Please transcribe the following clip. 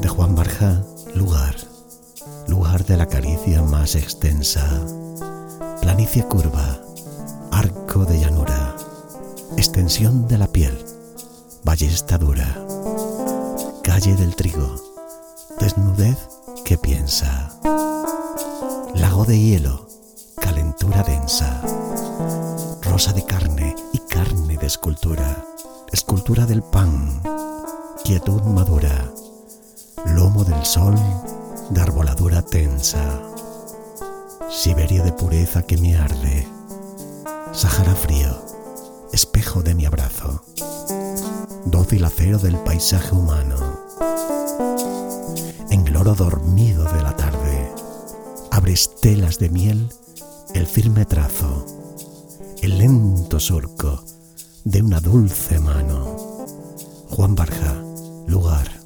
De Juan Barja, lugar, lugar de la caricia más extensa, planicie curva, arco de llanura, extensión de la piel, ballesta calle del trigo, desnudez que piensa, lago de hielo, calentura densa, rosa de carne y carne de escultura, escultura del pan, quietud madura, lomo del sol de arboladura tensa, Siberia de pureza que me arde, Sahara frío, espejo de mi abrazo, dócil acero del paisaje humano, en el oro dormido de la tarde, abre estelas de miel el firme trazo, el lento surco de una dulce mano. Juan Barja, lugar